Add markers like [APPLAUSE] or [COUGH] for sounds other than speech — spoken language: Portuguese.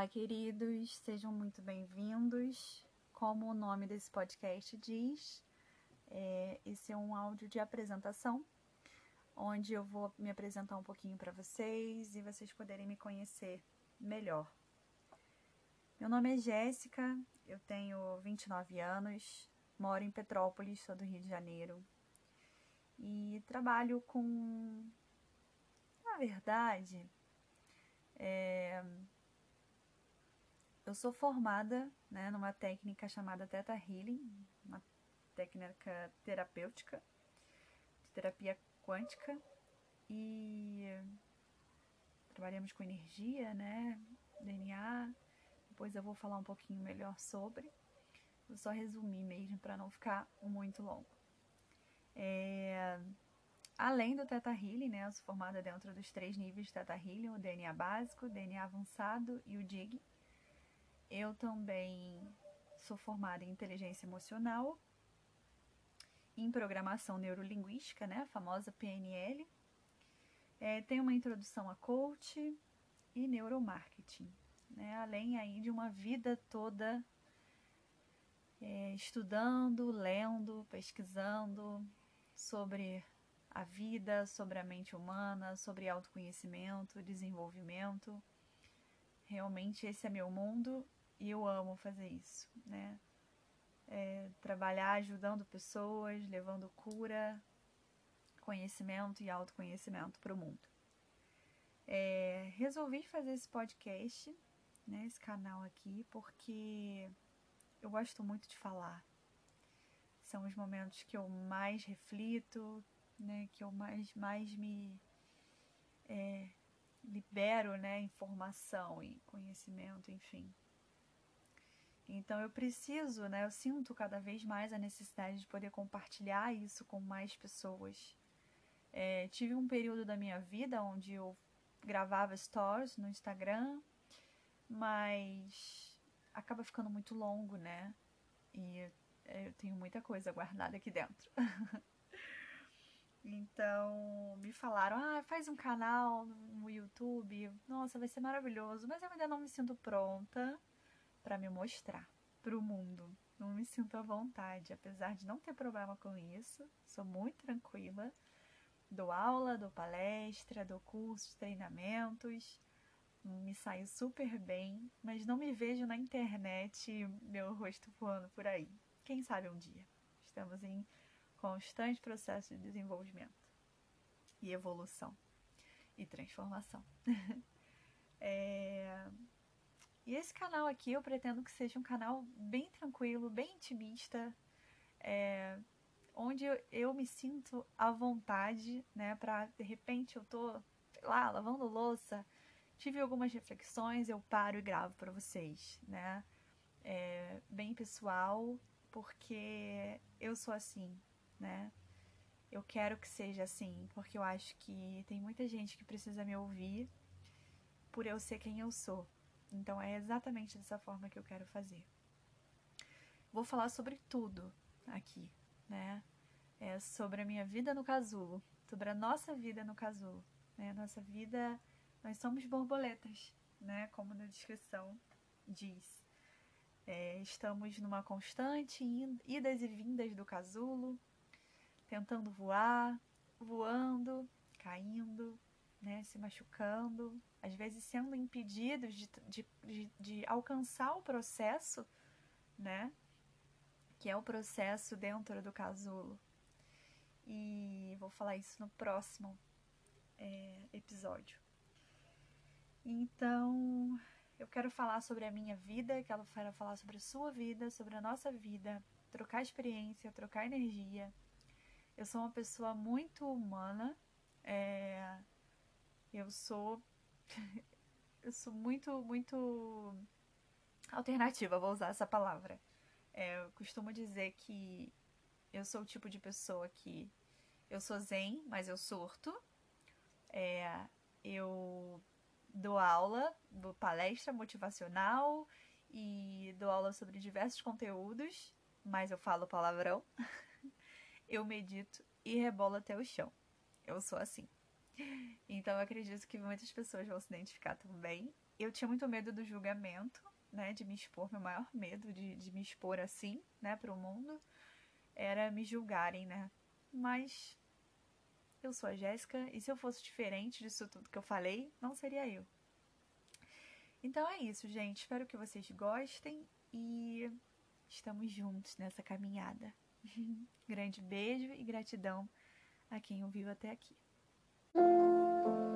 Olá, queridos, sejam muito bem-vindos. Como o nome desse podcast diz, é, esse é um áudio de apresentação, onde eu vou me apresentar um pouquinho para vocês e vocês poderem me conhecer melhor. Meu nome é Jéssica, eu tenho 29 anos, moro em Petrópolis, sou do Rio de Janeiro, e trabalho com. Na verdade, é... eu sou formada né, numa técnica chamada Theta Healing, uma técnica terapêutica, de terapia quântica, e trabalhamos com energia, né, DNA. Depois eu vou falar um pouquinho melhor sobre. Vou só resumir mesmo para não ficar muito longo. É, além do Theta Healing, né, eu sou formada dentro dos três níveis de Theta Healing, o DNA básico, o DNA avançado e o DIG. Eu também sou formada em inteligência emocional, em programação neurolinguística, né, a famosa PNL. É, tenho uma introdução a coach e neuromarketing, né, além aí de uma vida toda é, estudando, lendo, pesquisando, sobre a vida, sobre a mente humana, sobre autoconhecimento, desenvolvimento. Realmente esse é meu mundo e eu amo fazer isso, né? É, trabalhar ajudando pessoas, levando cura, conhecimento e autoconhecimento para o mundo. É, resolvi fazer esse podcast, né, esse canal aqui, porque eu gosto muito de falar, são os momentos que eu mais reflito, né, que eu mais, mais me é, libero, né, informação e conhecimento, enfim. Então eu preciso, né, eu sinto cada vez mais a necessidade de poder compartilhar isso com mais pessoas. É, tive um período da minha vida onde eu gravava stories no Instagram, mas acaba ficando muito longo, né? E é, eu tenho muita coisa guardada aqui dentro. [LAUGHS] então, me falaram: ah, faz um canal no YouTube. Nossa, vai ser maravilhoso. Mas eu ainda não me sinto pronta para me mostrar para o mundo. Não me sinto à vontade, apesar de não ter problema com isso. Sou muito tranquila. Dou aula, dou palestra, dou cursos, treinamentos. Me saio super bem, mas não me vejo na internet meu rosto voando por aí. Quem sabe um dia. Estamos em constante processo de desenvolvimento e evolução e transformação. [LAUGHS] é... E esse canal aqui eu pretendo que seja um canal bem tranquilo, bem intimista, é... onde eu, me sinto à vontade, né? Para de repente eu tô, sei lá, lavando louça, tive algumas reflexões, eu paro e gravo para vocês, né? É bem pessoal, porque eu sou assim, né? Eu quero que seja assim, porque eu acho que tem muita gente que precisa me ouvir por eu ser quem eu sou. Então é exatamente dessa forma que eu quero fazer. Vou falar sobre tudo aqui, né? É sobre a minha vida no casulo, sobre a nossa vida no casulo, né? Nossa vida, nós somos borboletas, né? Como na descrição diz. É, estamos numa constante idas e vindas do casulo, tentando voar, voando, caindo, né, se machucando, às vezes sendo impedidos de, de, de, de alcançar o processo, né, que é o processo dentro do casulo. E vou falar isso no próximo é, episódio. Então, eu quero falar sobre a minha vida, quero falar sobre a sua vida, sobre a nossa vida, trocar experiência, trocar energia. Eu sou uma pessoa muito humana. É... Eu sou. [LAUGHS] eu sou muito, muito alternativa, vou usar essa palavra. É, eu costumo dizer que eu sou o tipo de pessoa que eu sou zen, mas eu surto. É, eu dou aula, dou palestra motivacional e dou aula sobre diversos conteúdos, mas eu falo palavrão. [LAUGHS] eu medito e rebolo até o chão. Eu sou assim. Então eu acredito que muitas pessoas vão se identificar também. eu tinha muito medo do julgamento, né? De me expor, meu maior medo de, de me expor assim, né, para o mundo, era me julgarem, né? Mas eu sou a Jéssica e se eu fosse diferente disso tudo que eu falei, não seria eu. Então é isso, gente. Espero que vocês gostem e estamos juntos nessa caminhada. [LAUGHS] Grande beijo e gratidão a quem ouviu até aqui. うん。